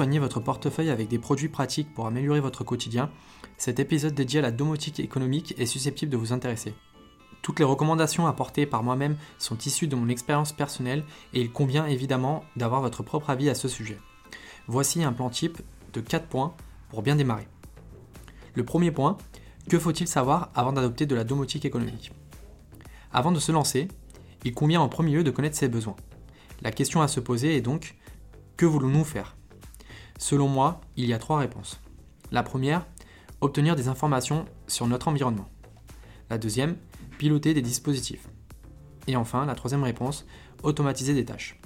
soigner votre portefeuille avec des produits pratiques pour améliorer votre quotidien, cet épisode dédié à la domotique économique est susceptible de vous intéresser. Toutes les recommandations apportées par moi-même sont issues de mon expérience personnelle et il convient évidemment d'avoir votre propre avis à ce sujet. Voici un plan type de 4 points pour bien démarrer. Le premier point, que faut-il savoir avant d'adopter de la domotique économique? Avant de se lancer, il convient en premier lieu de connaître ses besoins. La question à se poser est donc, que voulons-nous faire? Selon moi, il y a trois réponses. La première, obtenir des informations sur notre environnement. La deuxième, piloter des dispositifs. Et enfin, la troisième réponse, automatiser des tâches.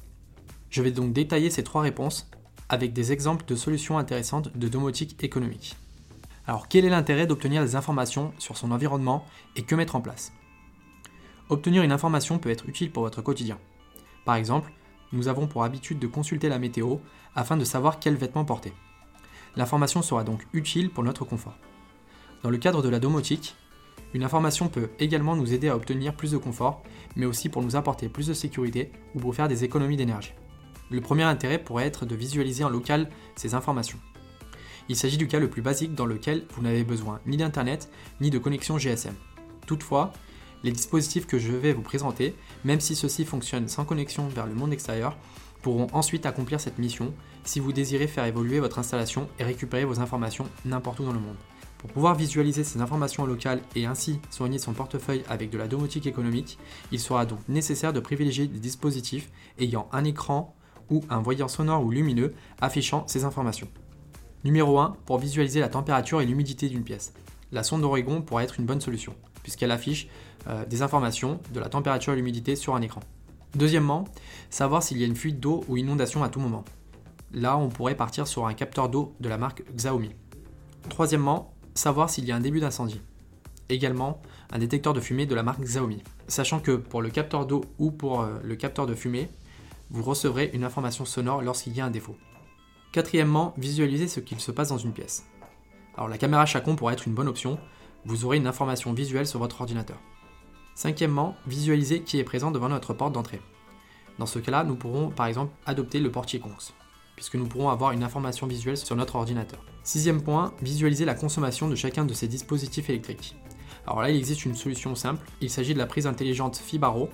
Je vais donc détailler ces trois réponses avec des exemples de solutions intéressantes de domotique économique. Alors quel est l'intérêt d'obtenir des informations sur son environnement et que mettre en place? Obtenir une information peut être utile pour votre quotidien. Par exemple, nous avons pour habitude de consulter la météo afin de savoir quels vêtements porter. L'information sera donc utile pour notre confort. Dans le cadre de la domotique, une information peut également nous aider à obtenir plus de confort, mais aussi pour nous apporter plus de sécurité ou pour faire des économies d'énergie. Le premier intérêt pourrait être de visualiser en local ces informations. Il s'agit du cas le plus basique dans lequel vous n'avez besoin ni d'Internet ni de connexion GSM. Toutefois, les dispositifs que je vais vous présenter, même si ceux-ci fonctionnent sans connexion vers le monde extérieur, pourront ensuite accomplir cette mission si vous désirez faire évoluer votre installation et récupérer vos informations n'importe où dans le monde. Pour pouvoir visualiser ces informations locales et ainsi soigner son portefeuille avec de la domotique économique, il sera donc nécessaire de privilégier des dispositifs ayant un écran ou un voyant sonore ou lumineux affichant ces informations. Numéro 1, pour visualiser la température et l'humidité d'une pièce. La sonde d'Oregon pourrait être une bonne solution, puisqu'elle affiche euh, des informations de la température et l'humidité sur un écran. Deuxièmement, savoir s'il y a une fuite d'eau ou inondation à tout moment. Là, on pourrait partir sur un capteur d'eau de la marque Xiaomi. Troisièmement, savoir s'il y a un début d'incendie. Également, un détecteur de fumée de la marque Xiaomi. Sachant que pour le capteur d'eau ou pour euh, le capteur de fumée, vous recevrez une information sonore lorsqu'il y a un défaut. Quatrièmement, visualiser ce qu'il se passe dans une pièce. Alors la caméra Chacon pourrait être une bonne option, vous aurez une information visuelle sur votre ordinateur. Cinquièmement, visualiser qui est présent devant notre porte d'entrée. Dans ce cas-là, nous pourrons par exemple adopter le portier cons, puisque nous pourrons avoir une information visuelle sur notre ordinateur. Sixième point, visualiser la consommation de chacun de ces dispositifs électriques. Alors là, il existe une solution simple, il s'agit de la prise intelligente Fibaro,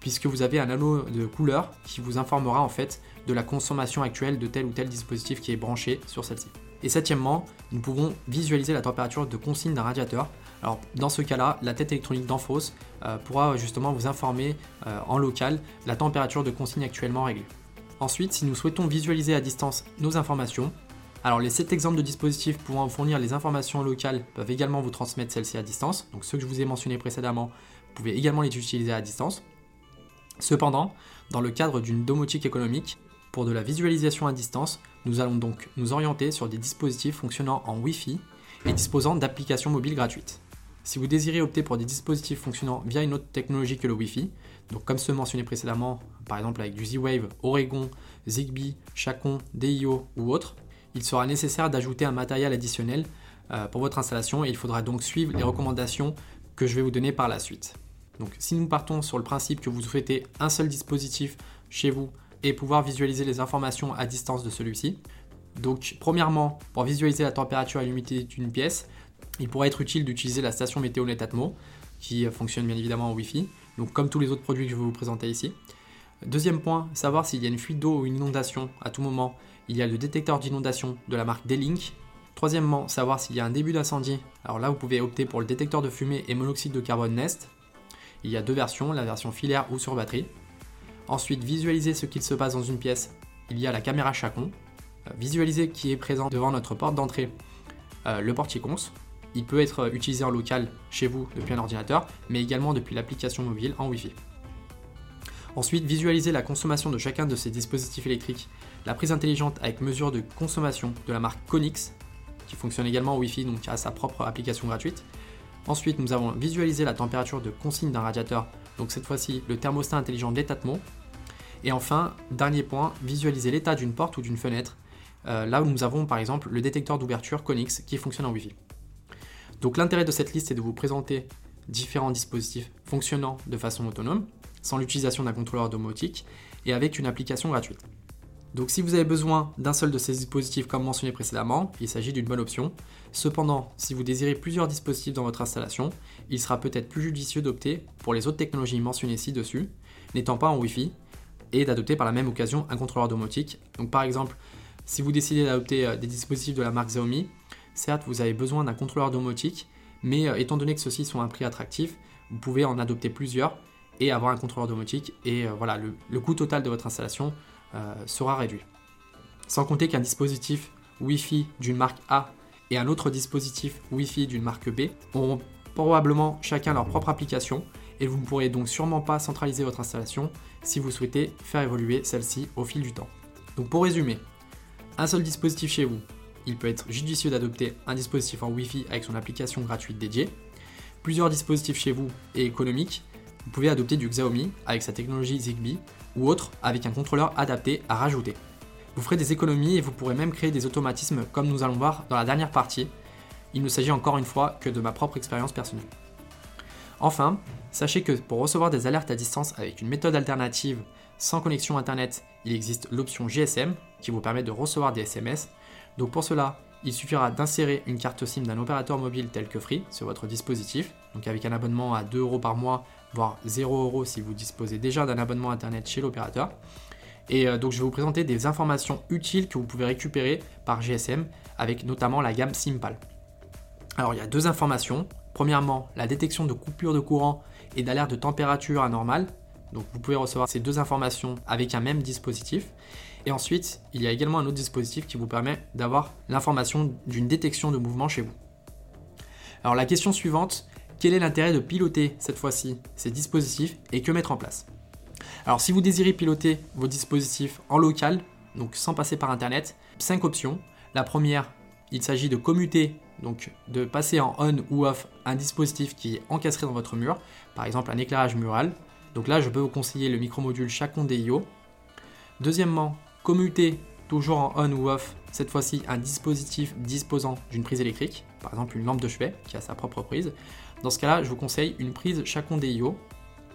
puisque vous avez un anneau de couleur qui vous informera en fait de la consommation actuelle de tel ou tel dispositif qui est branché sur celle-ci. Et septièmement, nous pouvons visualiser la température de consigne d'un radiateur. Alors dans ce cas-là, la tête électronique d'Enfos euh, pourra justement vous informer euh, en local la température de consigne actuellement réglée. Ensuite, si nous souhaitons visualiser à distance nos informations, alors les 7 exemples de dispositifs pouvant fournir les informations locales peuvent également vous transmettre celles-ci à distance. Donc ceux que je vous ai mentionnés précédemment, vous pouvez également les utiliser à distance. Cependant, dans le cadre d'une domotique économique, pour de la visualisation à distance, nous allons donc nous orienter sur des dispositifs fonctionnant en Wi-Fi et disposant d'applications mobiles gratuites. Si vous désirez opter pour des dispositifs fonctionnant via une autre technologie que le Wi-Fi, donc comme ceux mentionnés précédemment, par exemple avec du Z-Wave, Oregon, Zigbee, Chacon, DIO ou autre, il sera nécessaire d'ajouter un matériel additionnel euh, pour votre installation et il faudra donc suivre les recommandations que je vais vous donner par la suite. Donc si nous partons sur le principe que vous souhaitez un seul dispositif chez vous et pouvoir visualiser les informations à distance de celui-ci. Donc premièrement, pour visualiser la température et l'humidité d'une pièce, il pourrait être utile d'utiliser la station météo Netatmo, qui fonctionne bien évidemment en Wi-Fi, donc comme tous les autres produits que je vais vous présenter ici. Deuxième point, savoir s'il y a une fuite d'eau ou une inondation à tout moment. Il y a le détecteur d'inondation de la marque D-Link. Troisièmement, savoir s'il y a un début d'incendie. Alors là, vous pouvez opter pour le détecteur de fumée et monoxyde de carbone Nest. Il y a deux versions, la version filaire ou sur batterie. Ensuite, visualiser ce qu'il se passe dans une pièce. Il y a la caméra Chacon. Euh, visualiser qui est présent devant notre porte d'entrée, euh, le portier cons. Il peut être utilisé en local chez vous depuis un ordinateur, mais également depuis l'application mobile en Wi-Fi. Ensuite, visualiser la consommation de chacun de ces dispositifs électriques. La prise intelligente avec mesure de consommation de la marque Conix, qui fonctionne également en Wi-Fi, donc a sa propre application gratuite. Ensuite, nous avons visualisé la température de consigne d'un radiateur donc cette fois-ci le thermostat intelligent d'Etatmo. Et enfin, dernier point, visualiser l'état d'une porte ou d'une fenêtre, euh, là où nous avons par exemple le détecteur d'ouverture Conix qui fonctionne en Wi-Fi. Donc l'intérêt de cette liste est de vous présenter différents dispositifs fonctionnant de façon autonome, sans l'utilisation d'un contrôleur domotique et avec une application gratuite. Donc si vous avez besoin d'un seul de ces dispositifs comme mentionné précédemment, il s'agit d'une bonne option. Cependant, si vous désirez plusieurs dispositifs dans votre installation, il sera peut-être plus judicieux d'opter pour les autres technologies mentionnées ci-dessus, n'étant pas en Wi-Fi, et d'adopter par la même occasion un contrôleur domotique. Donc par exemple, si vous décidez d'adopter euh, des dispositifs de la marque Xiaomi, certes vous avez besoin d'un contrôleur domotique, mais euh, étant donné que ceux-ci sont à un prix attractif, vous pouvez en adopter plusieurs et avoir un contrôleur domotique et euh, voilà, le, coût total de votre installation sera réduit. Sans compter qu'un dispositif Wi-Fi d'une marque A et un autre dispositif Wi-Fi d'une marque B auront probablement chacun leur propre application et vous ne pourrez donc sûrement pas centraliser votre installation si vous souhaitez faire évoluer celle-ci au fil du temps. Donc pour résumer, un seul dispositif chez vous, il peut être judicieux d'adopter un dispositif en Wi-Fi avec son application gratuite dédiée. Plusieurs dispositifs chez vous et économiques, vous pouvez adopter du Xiaomi avec sa technologie Zigbee ou autre avec un contrôleur adapté à rajouter. Vous ferez des économies et vous pourrez même créer des automatismes comme nous allons voir dans la dernière partie. Il ne s'agit encore une fois que de ma propre expérience personnelle. Enfin, sachez que pour recevoir des alertes à distance avec une méthode alternative sans connexion Internet, il existe l'option GSM qui vous permet de recevoir des SMS. Donc pour cela, il suffira d'insérer une carte SIM d'un opérateur mobile tel que Free sur votre dispositif, donc avec un abonnement à 2 euros par mois, voire 0 euros si vous disposez déjà d'un abonnement Internet chez l'opérateur. Et euh, donc je vais vous présenter des informations utiles que vous pouvez récupérer par GSM avec notamment la gamme Simpal. Alors il y a deux informations. Premièrement, la détection de coupure de courant et d'alerte de température anormale. Donc vous pouvez recevoir ces deux informations avec un même dispositif. Et ensuite, il y a également un autre dispositif qui vous permet d'avoir l'information d'une détection de mouvement chez vous. Alors la question suivante, quel est l'intérêt de piloter cette fois-ci ces dispositifs et que mettre en place? Alors si vous désirez piloter vos dispositifs en local, donc sans passer par Internet, cinq options. La première, il s'agit de commuter donc de passer en on ou off un dispositif qui est encastré dans votre mur, par exemple un éclairage mural. Donc là, je peux vous conseiller le micromodule Chacon DIO. Deuxièmement, commuter toujours en on ou off, cette fois-ci un dispositif disposant d'une prise électrique, par exemple une lampe de chevet qui a sa propre prise. Dans ce cas-là, je vous conseille une prise Chacon DIO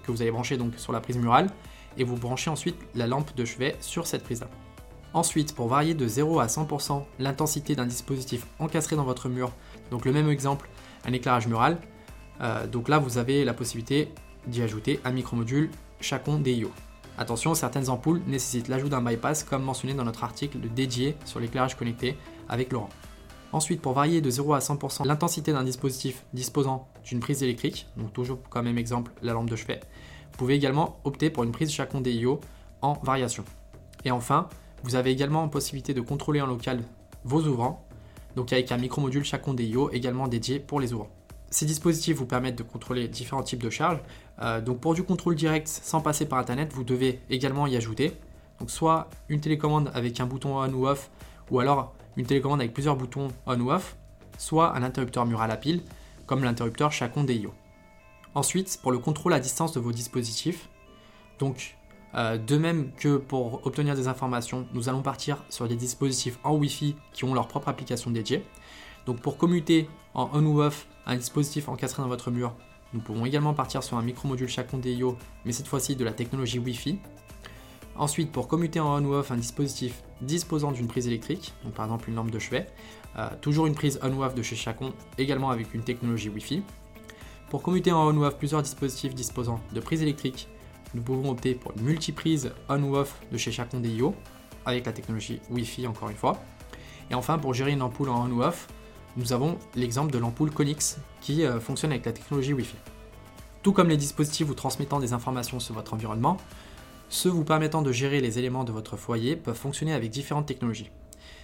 que vous allez brancher donc sur la prise murale et vous branchez ensuite la lampe de chevet sur cette prise-là. Ensuite, pour varier de 0 à 100% l'intensité d'un dispositif encastré dans votre mur, donc le même exemple, un éclairage mural, euh, donc là vous avez la possibilité d'y ajouter un micromodule Chacon DIO. Attention, certaines ampoules nécessitent l'ajout d'un bypass comme mentionné dans notre article dédié sur l'éclairage connecté avec Laurent. Ensuite, pour varier de 0 à 100% l'intensité d'un dispositif disposant d'une prise électrique, donc toujours comme même exemple la lampe de chevet, vous pouvez également opter pour une prise Chacon DIO en variation. Et enfin, vous avez également possibilité de contrôler en local vos ouvrants, donc avec un micromodule Chacon DIO également dédié pour les ouvrants. Ces dispositifs vous permettent de contrôler différents types de charges. Euh, donc pour du contrôle direct sans passer par internet, vous devez également y ajouter donc soit une télécommande avec un bouton on ou off, ou alors une télécommande avec plusieurs boutons on ou off, soit un interrupteur mural à pile, comme l'interrupteur Chacon DIO. Ensuite, pour le contrôle à distance de vos dispositifs, donc euh, de même que pour obtenir des informations, nous allons partir sur des dispositifs en Wi-Fi qui ont leur propre application dédiée. Donc pour commuter en on ou off un dispositif encastré dans votre mur, nous pouvons également partir sur un micromodule Chacon DIO, mais cette fois-ci de la technologie Wi-Fi. Ensuite, pour commuter en on ou off un dispositif disposant d'une prise électrique, donc par exemple une lampe de chevet, euh, toujours une prise on ou off de chez Chacon, également avec une technologie Wi-Fi. Pour commuter en on ou off plusieurs dispositifs disposant de prise électrique, nous pouvons opter pour une multiprise on ou off de chez Chacon DIO avec la technologie Wi-Fi encore une fois. Et enfin, pour gérer une ampoule en on ou off, nous avons l'exemple de l'ampoule Conix qui euh, fonctionne avec la technologie Wi-Fi. Tout comme les dispositifs vous transmettant des informations sur votre environnement, ceux vous permettant de gérer les éléments de votre foyer peuvent fonctionner avec différentes technologies.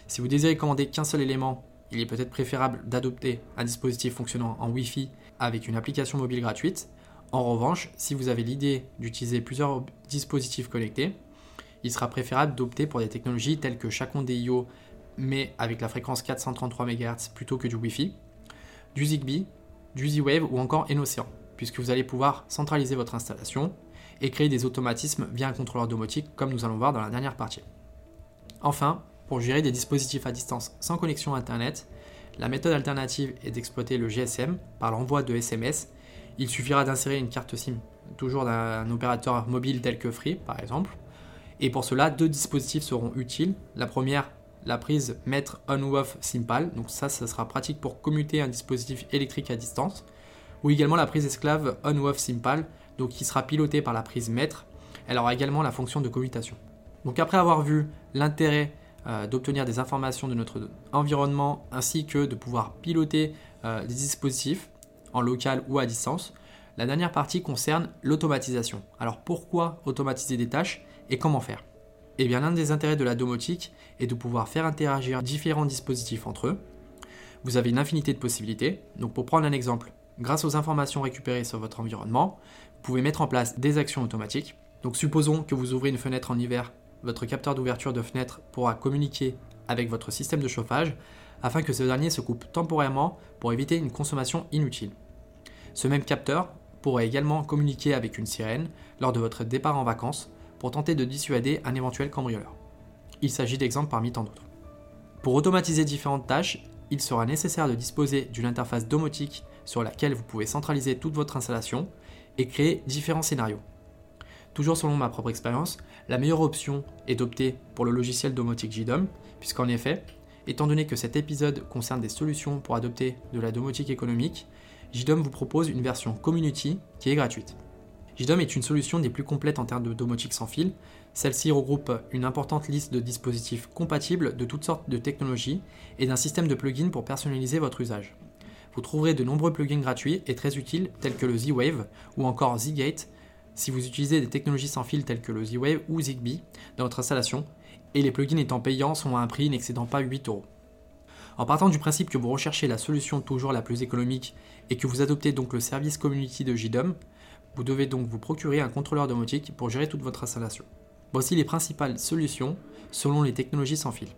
Si vous désirez commander qu'un seul élément, il est peut-être préférable d'adopter un dispositif fonctionnant en Wi-Fi avec une application mobile gratuite en revanche, si vous avez l'idée d'utiliser plusieurs dispositifs connectés, il sera préférable d'opter pour des technologies telles que Chacon DIO, mais avec la fréquence 433 MHz plutôt que du Wi-Fi, du Zigbee, du Z-Wave ou encore Enocean, puisque vous allez pouvoir centraliser votre installation et créer des automatismes via un contrôleur domotique comme nous allons voir dans la dernière partie. Enfin, pour gérer des dispositifs à distance sans connexion Internet, la méthode alternative est d'exploiter le GSM par l'envoi de SMS il suffira d'insérer une carte SIM, toujours d'un opérateur mobile tel que Free par exemple, Et pour cela, deux dispositifs seront utiles. La première, la prise mètre on ou off Simpal, donc ça, sera pratique pour commuter un dispositif électrique à distance. Ou également la prise esclave on ou off Simpal, donc qui sera pilotée par la prise mètre. Elle aura également la fonction de commutation. Donc après avoir vu l'intérêt euh, d'obtenir des informations de notre environnement ainsi que de pouvoir piloter euh, des dispositifs en local ou à distance, la dernière partie concerne l'automatisation. Alors pourquoi automatiser des tâches et comment faire? Eh bien l'un des intérêts de la domotique est de pouvoir faire interagir différents dispositifs entre eux. Vous avez une infinité de possibilités. Donc pour prendre un exemple, grâce aux informations récupérées sur votre environnement, vous pouvez mettre en place des actions automatiques. Donc supposons que vous ouvrez une fenêtre en hiver votre capteur d'ouverture de fenêtre pourra communiquer avec votre système de chauffage afin que ce dernier se coupe temporairement pour éviter une consommation inutile. Ce même capteur pourra également communiquer avec une sirène lors de votre départ en vacances tenter de dissuader un éventuel cambrioleur. Il s'agit d'exemples parmi tant d'autres. Pour automatiser différentes tâches, il sera nécessaire de disposer d'une interface domotique sur laquelle vous pouvez centraliser toute votre installation et créer différents scénarios. Toujours selon ma propre expérience, la meilleure option est d'opter pour le logiciel domotique JDOM, puisqu'en effet, étant donné que cet épisode concerne des solutions pour adopter de la domotique économique, JDOM vous propose une version Community qui est gratuite. JDOM est une solution des plus complètes en termes de domotique sans fil. Celle-ci regroupe une importante liste de dispositifs compatibles de toutes sortes de technologies et d'un système de plugins pour personnaliser votre usage. Vous trouverez de nombreux plugins gratuits et très utiles tels que le Z-Wave ou encore Z-Gate si vous utilisez des technologies sans fil telles que le Z-Wave ou Zigbee dans votre installation, et les plugins étant payants sont à un prix n'excédant pas 8 euros. En partant du principe que vous recherchez la solution toujours la plus économique et que vous adoptez donc le service community de JDOM, vous devez donc vous procurer un contrôleur domotique pour gérer toute votre installation. Voici les principales solutions selon les technologies sans fil.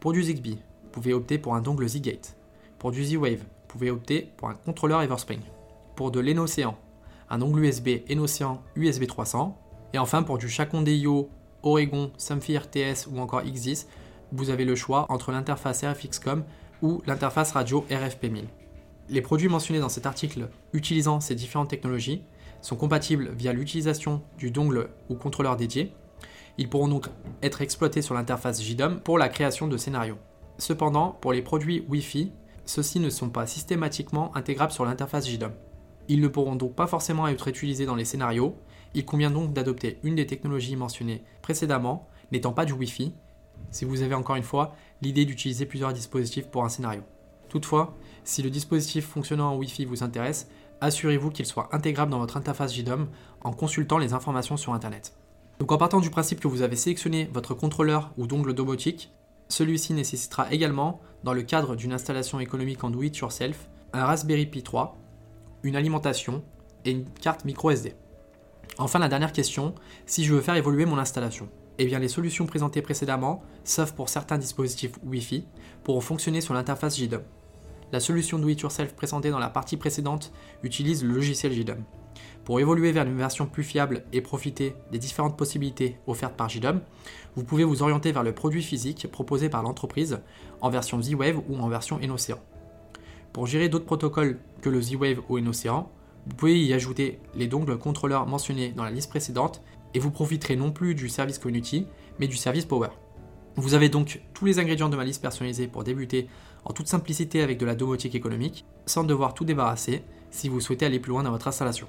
Pour du Zigbee, vous pouvez opter pour un dongle Z-Gate. Pour du Z-Wave, vous pouvez opter pour un contrôleur Everspring. Pour de l'Enocean, un ongle USB Enocean USB 300. Et enfin, pour du Chacon DIO, Oregon, Samphire TS ou encore X10, vous avez le choix entre l'interface RFXCOM ou l'interface radio RFP1000. Les produits mentionnés dans cet article utilisant ces différentes technologies sont compatibles via l'utilisation du dongle ou contrôleur dédié. Ils pourront donc être exploités sur l'interface JDOM pour la création de scénarios. Cependant, pour les produits Wi-Fi, ceux-ci ne sont pas systématiquement intégrables sur l'interface JDOM. Ils ne pourront donc pas forcément être utilisés dans les scénarios. Il convient donc d'adopter une des technologies mentionnées précédemment, n'étant pas du Wi-Fi, si vous avez encore une fois l'idée d'utiliser plusieurs dispositifs pour un scénario. Toutefois, si le dispositif fonctionnant en Wi-Fi vous intéresse, assurez-vous qu'il soit intégrable dans votre interface JDOM en consultant les informations sur Internet. Donc en partant du principe que vous avez sélectionné votre contrôleur ou dongle domotique, celui-ci nécessitera également, dans le cadre d'une installation économique en do it yourself, un Raspberry Pi 3 une alimentation et une carte micro SD. Enfin, la dernière question, si je veux faire évoluer mon installation Eh bien, les solutions présentées précédemment, sauf pour certains dispositifs Wi-Fi, pourront fonctionner sur l'interface JDOM. La solution Do It Yourself présentée dans la partie précédente utilise le logiciel JDOM. Pour évoluer vers une version plus fiable et profiter des différentes possibilités offertes par JDOM, vous pouvez vous orienter vers le produit physique proposé par l'entreprise en version Z-Wave ou en version Enocean. Pour gérer d'autres protocoles que le Z-Wave ou Enocean, vous pouvez y ajouter les dongles contrôleurs mentionnés dans la liste précédente et vous profiterez non plus du service Community, mais du service Power. Vous avez donc tous les ingrédients de ma liste personnalisée pour débuter en toute simplicité avec de la domotique économique, sans devoir tout débarrasser si vous souhaitez aller plus loin dans votre installation.